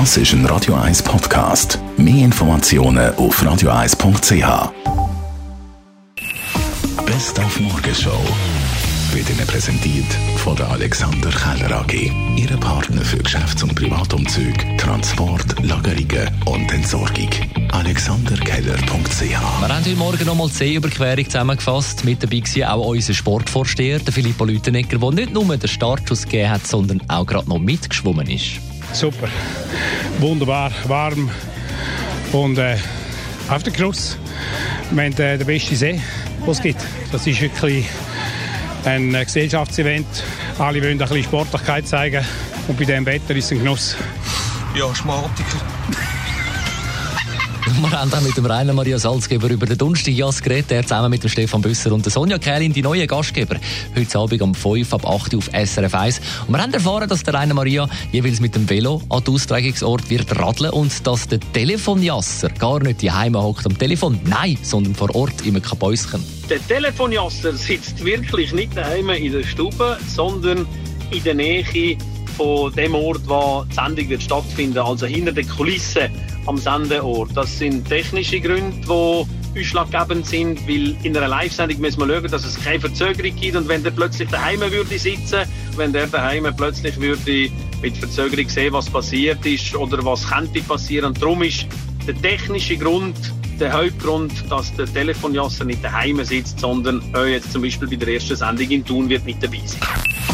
Das ist ein Radio 1 Podcast. Mehr Informationen auf radio1.ch. Best auf Morgenshow wird Ihnen präsentiert von der Alexander Keller AG. Ihre Partner für Geschäfts- und Privatumzug, Transport, Lagerungen und Entsorgung. AlexanderKeller.ch Wir haben heute Morgen nochmal die Seeüberquerung zusammengefasst. Mit dabei war auch unser Sportvorsteher, der Filippo Lütenegger, der nicht nur den Startschuss gegeben hat, sondern auch gerade noch mitgeschwommen ist. Super. Wunderbar, warm und äh, auf der Kruss. Wir haben äh, den besten See, den es gibt. Das ist wirklich ein äh, Gesellschaftsevent. Alle wollen ein bisschen Sportlichkeit zeigen und bei diesem Wetter ist es ein Genuss. Ja, Schmatiker. Wir haben auch mit dem Rainer Maria Salzgeber über den Donnerstag geredet, der zusammen mit dem Stefan Büsser und der Sonja Kählin, die neuen Gastgeber, heute Abend um 5 ab 8 Uhr auf SRF 1. Und wir haben erfahren, dass der Rainer Maria jeweils mit dem Velo an den Austragungsort wird radeln und dass der Telefonjasser gar nicht daheim hockt am Telefon, nein, sondern vor Ort im Kabäuschen. Der Telefonjasser sitzt wirklich nicht daheim in der Stube, sondern in der Nähe von dem Ort, wo die Sendung wird stattfinden, also hinter den Kulissen am Sendeort. Das sind technische Gründe, die ausschlaggebend sind, weil in einer Live-Sendung müssen wir schauen, dass es keine Verzögerung gibt und wenn der plötzlich daheim würde sitzen, wenn der daheim plötzlich würde mit Verzögerung sehen, was passiert ist oder was könnte passieren und darum ist der technische Grund der Hauptgrund, dass der Telefonjasser nicht daheim sitzt, sondern auch jetzt zum Beispiel bei der ersten Sendung in Thun wird nicht dabei sein.